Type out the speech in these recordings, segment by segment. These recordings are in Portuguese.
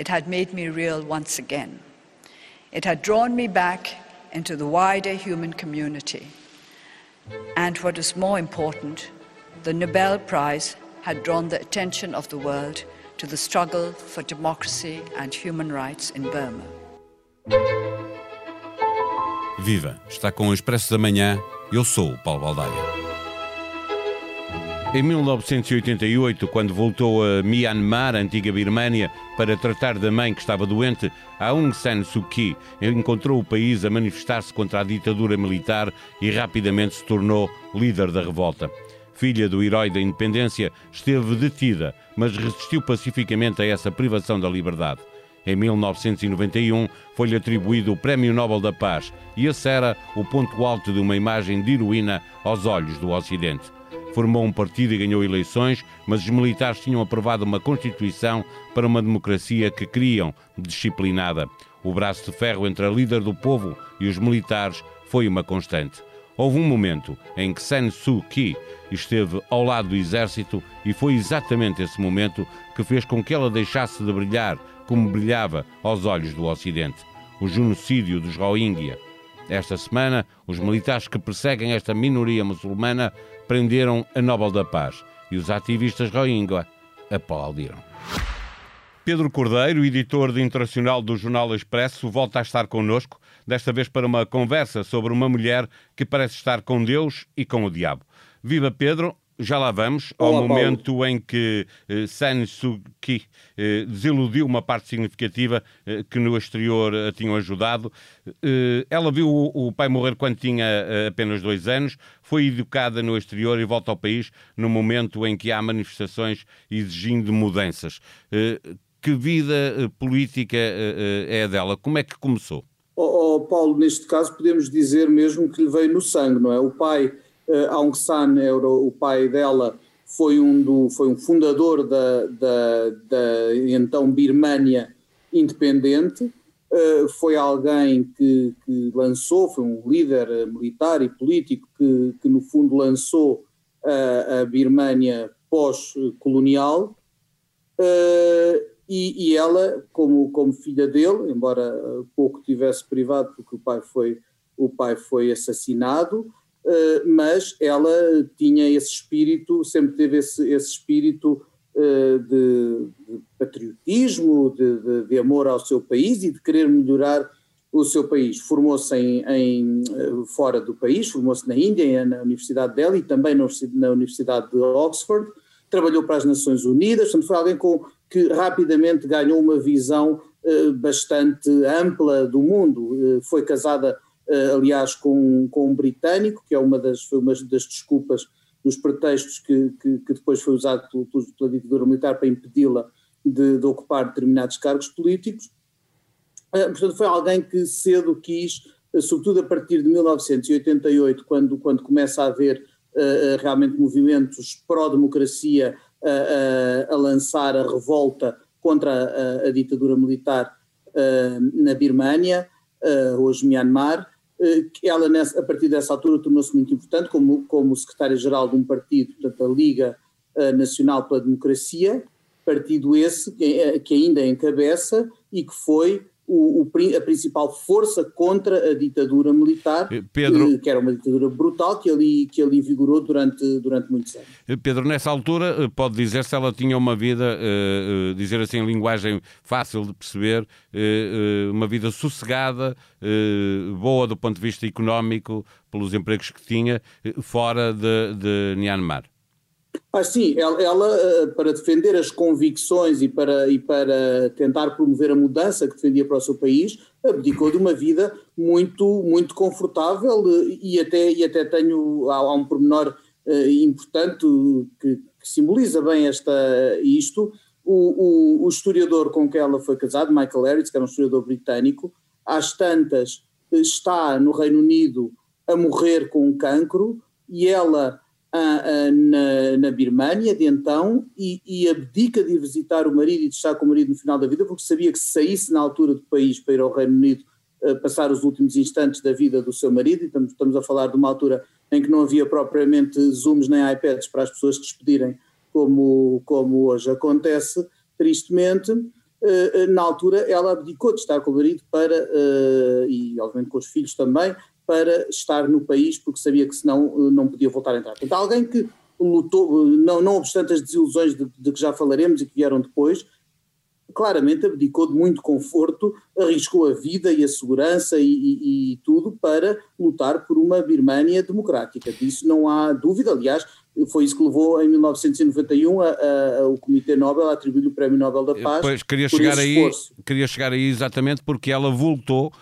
it had made me real once again. It had drawn me back into the wider human community. And what is more important, the Nobel Prize had drawn the attention of the world to the struggle for democracy and human rights in Burma. Viva! Está com o Expresso da Manhã. Eu sou o Paulo Baldaia. Em 1988, quando voltou a Myanmar, antiga Birmânia, para tratar da mãe que estava doente, Aung San Suu Kyi encontrou o país a manifestar-se contra a ditadura militar e rapidamente se tornou líder da revolta. Filha do herói da independência, esteve detida, mas resistiu pacificamente a essa privação da liberdade. Em 1991 foi-lhe atribuído o Prémio Nobel da Paz e esse era o ponto alto de uma imagem de heroína aos olhos do Ocidente formou um partido e ganhou eleições, mas os militares tinham aprovado uma Constituição para uma democracia que queriam disciplinada. O braço de ferro entre a líder do povo e os militares foi uma constante. Houve um momento em que San Suu Kyi esteve ao lado do exército e foi exatamente esse momento que fez com que ela deixasse de brilhar como brilhava aos olhos do Ocidente. O genocídio dos Rohingya. Esta semana, os militares que perseguem esta minoria muçulmana prenderam a Nobel da Paz e os ativistas Rohingya aplaudiram. Pedro Cordeiro, editor de internacional do Jornal Expresso, volta a estar connosco, desta vez para uma conversa sobre uma mulher que parece estar com Deus e com o diabo. Viva Pedro, já lá vamos, ao Olá, momento Paulo. em que eh, San Suu Kyi eh, desiludiu uma parte significativa eh, que no exterior a tinham ajudado. Eh, ela viu o, o, pai morrer quando tinha apenas dois anos, foi educada no exterior e volta ao país no momento em que há manifestações exigindo mudanças. Que vida política é dela? Como é que começou? Oh, oh, Paulo, neste caso podemos dizer mesmo que lhe veio no sangue, não é? O pai Aung San era o pai dela, foi um, do, foi um fundador da, da, da então Birmânia independente, uh, foi alguém que, que, lançou, foi um líder militar e político que, que no fundo lançou a, a Birmânia pós-colonial. E, e, ela, como, como filha dele, embora pouco tivesse privado, porque o pai foi, o pai foi assassinado, eh, mas ela tinha esse espírito, sempre teve esse, esse espírito uh, de, de, patriotismo, de, de, de, amor ao seu país e de querer melhorar o seu país. Formou-se em, em, eh, fora do país, formou-se na Índia, na Universidade dela e também na, Universidade de Oxford, trabalhou para as Nações Unidas, portanto foi alguém com, que rapidamente ganhou uma visão bastante ampla do mundo. foi casada aliás, com, com um britânico, que é uma das, foi uma das desculpas, dos pretextos que, que, que depois foi usado pelo, pela ditadura militar para impedi-la de, de, ocupar determinados cargos políticos. Uh, portanto, foi alguém que cedo quis, uh, sobretudo a partir de 1988, quando, quando começa a haver realmente movimentos pró-democracia a lançar a revolta contra a, a ditadura militar na Birmânia, hoje Myanmar, eh, ela, nessa, a partir dessa altura, tornou-se muito importante como, como secretária-geral de um partido, portanto, a Liga eh, Nacional pela Democracia, partido esse que, eh, que ainda encabeça e que foi o, o, a principal força contra a ditadura militar, eh, Pedro, que, que, era uma ditadura brutal que ali, que ali vigorou durante, durante muitos anos. Eh, Pedro, nessa altura, eh, pode dizer se ela tinha uma vida, uh, dizer assim, em linguagem fácil de perceber, uh, uma vida sossegada, boa do ponto de vista económico, pelos empregos que tinha, fora de, de Myanmar. Ah, sim, ela, ela, eh, para defender as convicções e para, e para tentar promover a mudança que defendia para o seu país, abdicou de uma vida muito, muito confortável eh, e até, e até tenho, há, há um pormenor uh, importante que, que, simboliza bem esta, isto, o, o, o, historiador com quem ela foi casada, Michael Harris, que era um historiador britânico, às tantas está no Reino Unido a morrer com um cancro e ela na, na Birmânia de então e, e, abdica de ir visitar o marido e de estar com o marido no final da vida, porque sabia que se saísse na altura do país para ir ao Reino Unido uh, passar os últimos instantes da vida do seu marido, e estamos, estamos, a falar de uma altura em que não havia propriamente Zooms nem iPads para as pessoas despedirem, como, como hoje acontece, tristemente, na altura ela abdicou de estar com o marido para, e obviamente com os filhos também, para estar no país, porque sabia que senão não podia voltar a entrar. Portanto, alguém que lutou, não, não obstante as desilusões de, de que já falaremos e que vieram depois, claramente abdicou de muito conforto, arriscou a vida e a segurança e, e, e, tudo para lutar por uma Birmânia democrática. Disso não há dúvida. Aliás, foi isso que levou em 1991 a, a, a, o Comitê Nobel a atribuir o Prémio Nobel da Paz. Pois, queria chegar aí, queria chegar aí exatamente porque ela voltou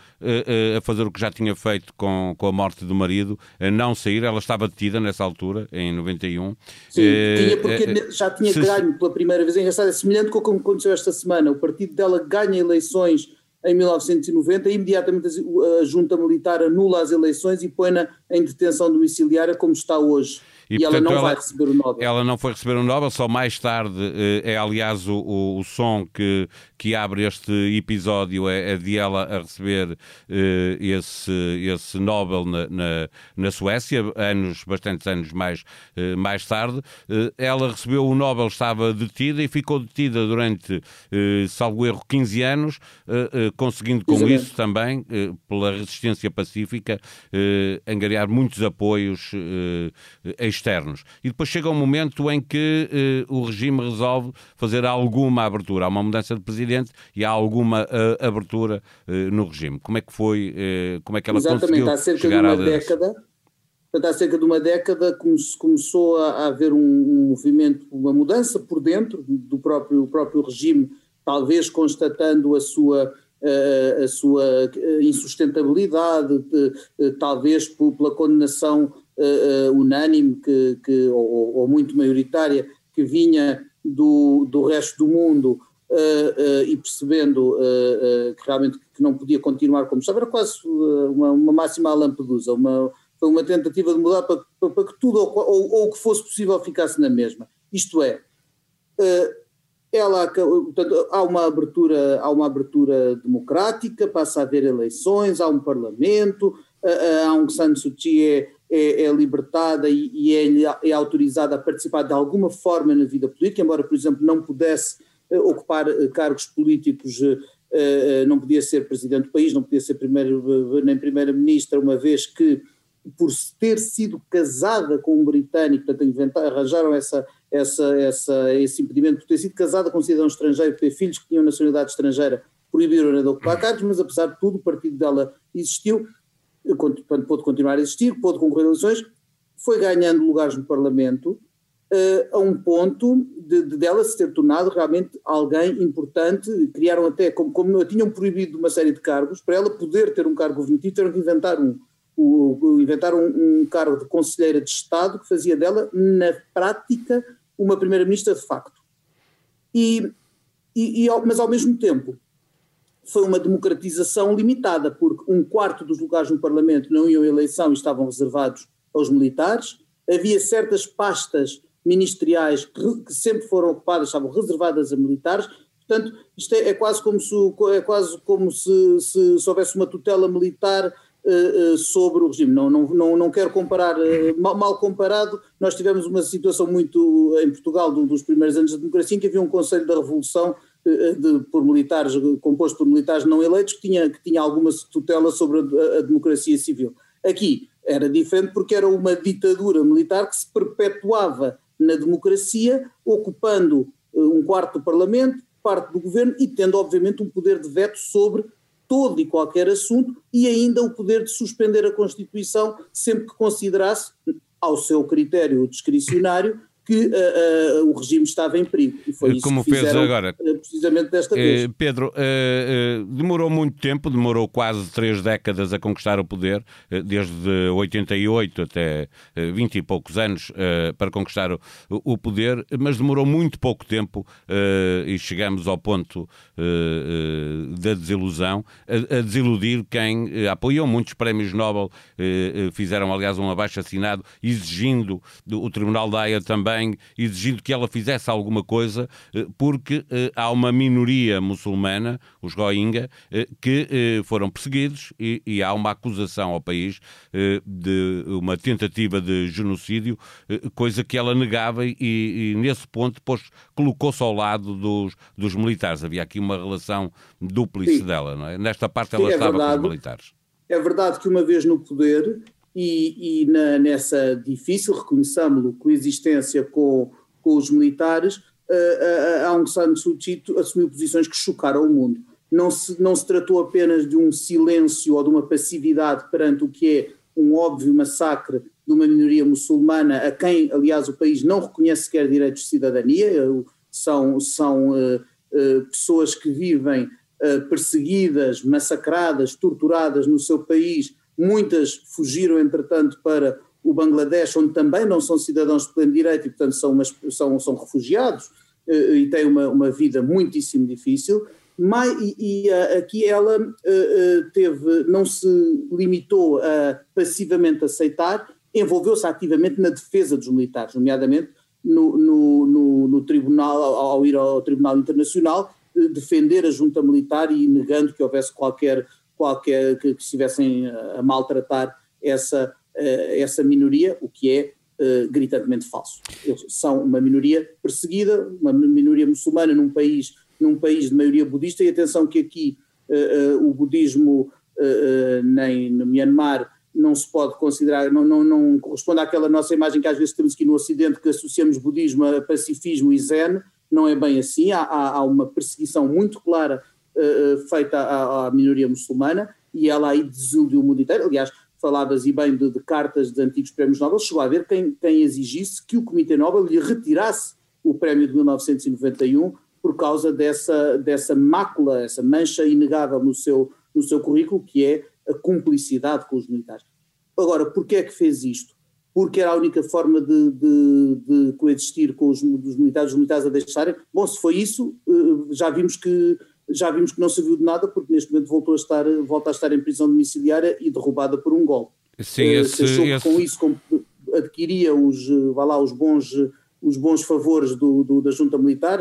a fazer o que já tinha feito com, com a morte do marido, a não sair. Ela estava detida nessa altura, em 91. Sim, tinha porque já tinha se, ganho pela primeira vez. É engraçado, é semelhante com o que aconteceu esta semana. O partido dela ganha eleições em 1990 e imediatamente a junta militar anula as eleições e põe-na em detenção domiciliária como está hoje. E, e portanto, ela não ela, vai receber o Nobel. Ela não foi receber o Nobel, só mais tarde eh, é, aliás, o, o, o som que, que abre este episódio é, é de ela a receber eh, esse, esse Nobel na, na, na, Suécia, anos, bastantes anos mais, eh, mais tarde. ela recebeu o Nobel, estava detida e ficou detida durante, salvo erro, 15 anos, conseguindo com Exatamente. isso também, pela resistência pacífica, angariar muitos apoios externos. E depois chega um momento em que eh, o regime resolve fazer alguma abertura. Há uma mudança de presidente e há alguma uh, abertura uh, no regime. Como é que foi, uh, como é que ela Exatamente, conseguiu há cerca chegar de uma década, há cerca de uma década começou a haver um, um movimento, uma mudança por dentro do próprio, próprio regime, talvez constatando a sua a sua insustentabilidade, talvez pela condenação uh, unânime que, que, ou, ou, muito maioritária que vinha do, do resto do mundo uh, uh, e percebendo que realmente que não podia continuar como estava, era quase uma, uma máxima à Lampedusa, uma, foi uma tentativa de mudar para, para, para que tudo ou, ou, que fosse possível ficasse na mesma. Isto é, ela, portanto, há uma abertura, há uma abertura democrática, passa a haver eleições, há um parlamento, a Aung San Suu Kyi é, é, libertada e, e é, é, autorizada a participar de alguma forma na vida política, embora, por exemplo, não pudesse uh, ocupar uh, cargos políticos, uh, não podia ser presidente do país, não podia ser primeiro, nem primeira-ministra, uma vez que, por ter sido casada com um britânico, portanto, arranjaram essa, essa, essa, esse impedimento, por ter sido casada com um cidadão estrangeiro, por ter filhos que tinham nacionalidade estrangeira, proibiram-na de ocupar cargos, mas apesar de tudo, o partido dela existiu pôde continuar a existir, pôde concorrer a eleições, foi ganhando lugares no Parlamento uh, a um ponto de, de, dela se ter tornado realmente alguém importante. Criaram até, como, como tinham proibido uma série de cargos, para ela poder ter um cargo governativo, tiveram que inventar um. Inventar um, um cargo de conselheira de Estado que fazia dela, na prática, uma primeira-ministra de facto. E, e, e, mas ao mesmo tempo foi uma democratização limitada, porque um quarto dos lugares no Parlamento não iam à eleição e estavam reservados aos militares, havia certas pastas ministeriais que, sempre foram ocupadas, estavam reservadas a militares, portanto, isto é, é quase como se, é quase como se, se, se houvesse uma tutela militar uh, uh, sobre o regime. Não, não, não, não quero comparar, uh, mal, mal, comparado, nós tivemos uma situação muito em Portugal do, dos primeiros anos da democracia, em que havia um Conselho da Revolução de, por militares, composto por militares não eleitos, que tinha, que tinha alguma tutela sobre a, a democracia civil. Aqui era diferente porque era uma ditadura militar que se perpetuava na democracia, ocupando eh, um quarto do Parlamento, parte do governo e tendo, obviamente, um poder de veto sobre todo e qualquer assunto e ainda o poder de suspender a Constituição sempre que considerasse, ao seu critério discricionário, que uh, uh, o regime estava em perigo. E foi isso Como que fez agora. Precisamente desta vez. Pedro, demorou muito tempo, demorou quase três décadas a conquistar o poder, desde 88 até 20 e poucos anos para conquistar o, o, poder, mas demorou muito pouco tempo e chegamos ao ponto da desilusão, a, a, desiludir quem apoiou muitos prémios Nobel, fizeram aliás um abaixo assinado exigindo o Tribunal da Haia também sangue, exigindo que ela fizesse alguma coisa, porque há uma minoria muçulmana, os Rohingya, que foram perseguidos e, e há uma acusação ao país de uma tentativa de genocídio, coisa que ela negava e, e nesse ponto depois colocou-se ao lado dos, dos militares. Havia aqui uma relação dúplice Sim. dela, não é? Nesta parte ela Sim, é estava verdade. com os militares. É verdade que uma vez no poder e, e na, nessa difícil, reconheçamos-lo, coexistência com, com os militares, a, a Aung San Suu Kyi assumiu posições que chocaram o mundo. Não se, não se tratou apenas de um silêncio ou de uma passividade perante o que é um óbvio massacre de uma minoria muçulmana, a quem, aliás, o país não reconhece sequer direitos de cidadania, são, são uh, uh, pessoas que vivem uh, perseguidas, massacradas, torturadas no seu país, muitas fugiram, entretanto, para o Bangladesh, onde também não são cidadãos de pleno direito e, portanto, são, umas, são, são refugiados e têm uma, uma vida muitíssimo difícil. Mas, e, e aqui ela teve, não se limitou a passivamente aceitar, envolveu-se ativamente na defesa dos militares, nomeadamente no, no, no, no tribunal, ao, ao, ir ao Tribunal Internacional, defender a junta militar e negando que houvesse qualquer, qualquer que, que estivessem a maltratar essa, eh, essa minoria, o que é uh, gritantemente falso. Eles são uma minoria perseguida, uma minoria muçulmana num país, num país de maioria budista, e atenção que aqui uh, uh, o budismo nem no Myanmar não se pode considerar, não, não, não corresponde àquela nossa imagem que às vezes temos aqui no Ocidente, que associamos budismo a pacifismo e zen, não é bem assim, há, há uma perseguição muito clara uh, feita à, à, minoria muçulmana e ela aí desiludiu o mundo inteiro, aliás, falavas e bem de, de, cartas de antigos prémios Nobel, chegou a haver quem, quem exigisse que o Comitê Nobel lhe retirasse o prémio de 1991 por causa dessa, dessa mácula, essa mancha inegável no seu, no seu currículo, que é a cumplicidade com os militares. Agora, porquê é que fez isto? Porque era a única forma de, de, de coexistir com os, os, militares, os militares a deixarem. Bom, se foi isso, eh, já vimos que já vimos que não serviu de nada, porque neste momento voltou a estar, volta a estar em prisão domiciliária e derrubada por um golpe. Sim, eh, esse, Se esse... com isso adquiria os, eh, vá lá, os bons, os bons favores do, do, da junta militar,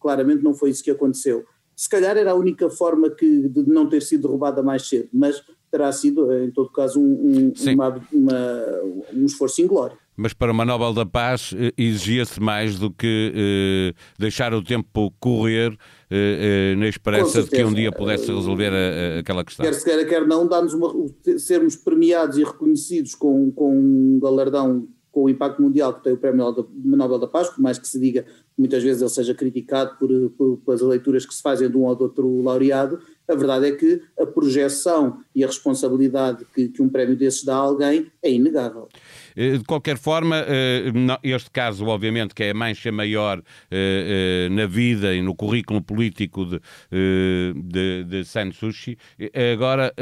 claramente não foi isso que aconteceu. Se calhar era a única forma que, de não ter sido derrubada mais cedo, mas terá sido, em todo caso, um, um, uma, uma, um esforço inglório. Mas para uma Nobel da Paz eh, exigia-se mais do que eh, deixar o tempo correr eh, eh na esperança de que um dia pudesse resolver a, a, aquela questão. Quer se queira, quer não, dá-nos sermos premiados e reconhecidos com, com um galardão com o impacto mundial que tem o Prémio Nobel da Paz, por mais que se diga muitas vezes ele seja criticado por, por, pelas leituras que se fazem de um ou de outro laureado, a verdade é que a projeção e a responsabilidade que, que um prémio desses dá a alguém é inegável. Eh, de qualquer forma, eh, este caso, obviamente, que é a mancha maior eh, na vida e no currículo político de, de, de agora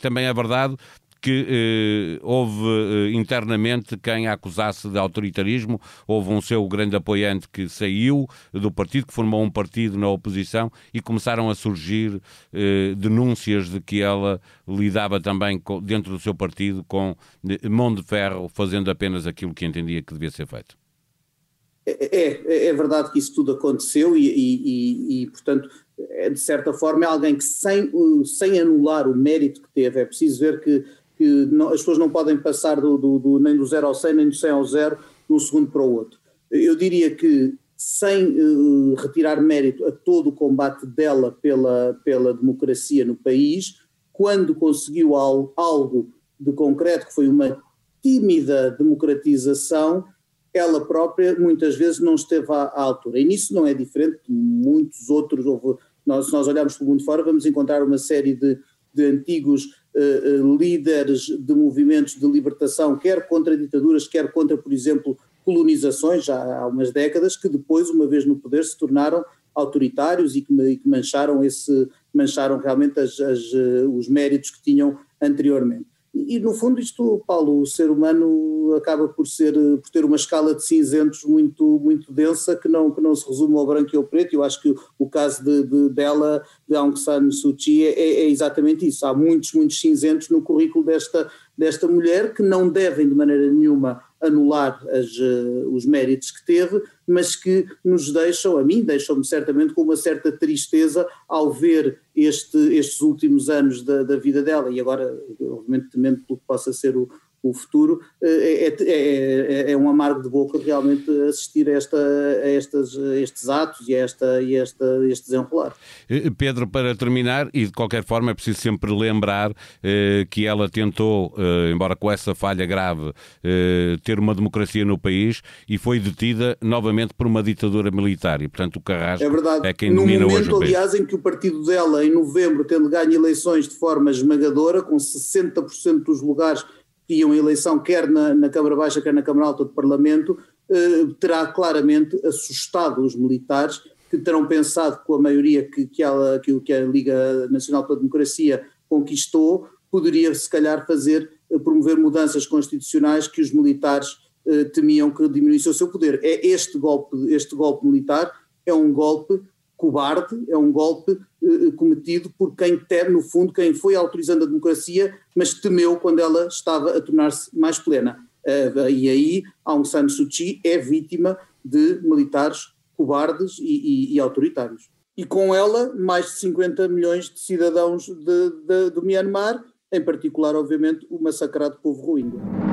também é verdade que eh, houve eh, internamente quem a acusasse de autoritarismo, houve um seu grande apoiante que saiu do partido, que formou um partido na oposição e começaram a surgir eh, denúncias de que ela lidava também com, dentro do seu partido com eh, mão de ferro, fazendo apenas aquilo que entendia que devia ser feito. É, é, é verdade que isso tudo aconteceu e, e, e, e, portanto, é, de certa forma é alguém que sem, sem anular o mérito que teve, é preciso ver que que não, as pessoas não podem passar do, do, do, nem do 0 ao 100, nem do 100 ao 0, de um segundo para o outro. Eu diria que, sem uh, retirar mérito a todo o combate dela pela, pela democracia no país, quando conseguiu algo, de concreto, que foi uma tímida democratização, ela própria muitas vezes não esteve à, à altura. E nisso não é diferente de muitos outros. Houve, nós, se nós olharmos para o mundo fora, vamos encontrar uma série de, de antigos líderes de movimentos de libertação, quer contra ditaduras, quer contra, por exemplo, colonizações, já há umas décadas, que depois, uma vez no poder, se tornaram autoritários e que, e que mancharam, esse, mancharam realmente as, as, eh, os méritos que tinham anteriormente. E, no fundo isto, Paulo, o ser humano acaba por ser por ter uma escala de cinzentos muito muito densa que não que não se resume ao branco e ao preto. Eu acho que o caso de, de dela, de Aung San Suu Kyi, é, é, exatamente isso. Há muitos muitos cinzentos no currículo desta desta mulher que não devem de maneira nenhuma anular as, os méritos que teve, mas que nos deixam, a mim, deixam-me certamente com uma certa tristeza ao ver este, estes últimos anos da, da vida dela, e agora, obviamente, temendo pelo que possa ser o, o futuro, é, é, é, é, um amargo de boca realmente assistir a, esta, a, estas, estes atos e a, esta, e esta, este desenrolar. Pedro, para terminar, e de qualquer forma é preciso sempre lembrar eh, que ela tentou, eh, embora com essa falha grave, eh, ter uma democracia no país e foi detida novamente por uma ditadura militar e, portanto, o Carrasco é, verdade. é quem no domina momento, hoje o país. aliás, em que o partido dela, em novembro, tendo ganho eleições de forma esmagadora, com 60% dos lugares a eleição quer na, na, Câmara Baixa, quer na Câmara Alta do Parlamento, eh, terá claramente assustado os militares que terão pensado com a maioria que, que, ela, que, que a Liga Nacional pela Democracia conquistou, poderia se calhar fazer, eh, promover mudanças constitucionais que os militares eh, temiam que diminuísse o seu poder. É este golpe, este golpe militar é um golpe cobarde, é um golpe eh, cometido por quem tem, no fundo, quem foi autorizando a democracia, mas temeu quando ela estava a tornar-se mais plena. Uh, e aí Aung San Suu Kyi é vítima de militares cobardes e, e, e, autoritários. E com ela, mais de 50 milhões de cidadãos de, de, do Myanmar, em particular, obviamente, o massacrado povo rohingya.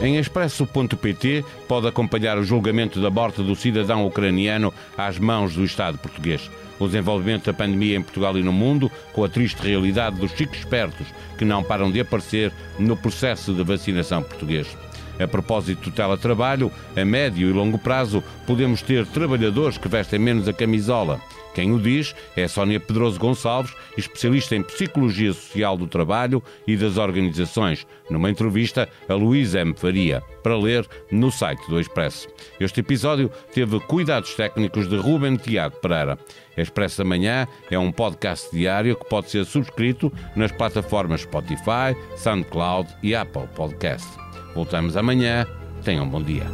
Em expresso.pt pode acompanhar o julgamento da morte do cidadão ucraniano às mãos do Estado português. O desenvolvimento da pandemia em Portugal e no mundo, com a triste realidade dos chicos espertos que não param de aparecer no processo de vacinação português. A propósito do teletrabalho, a médio e longo prazo, podemos ter trabalhadores que vestem menos a camisola quem o diz é Sónia Pedroso Gonçalves, especialista em Psicologia Social do Trabalho e das Organizações, numa entrevista a Luísa M. Faria, para ler no site do Expresso. Este episódio teve cuidados técnicos de Ruben Tiago Pereira. Expresso Amanhã é um podcast diário que pode ser subscrito nas plataformas Spotify, SoundCloud e Apple Podcast. Voltamos amanhã. Tenham um bom dia.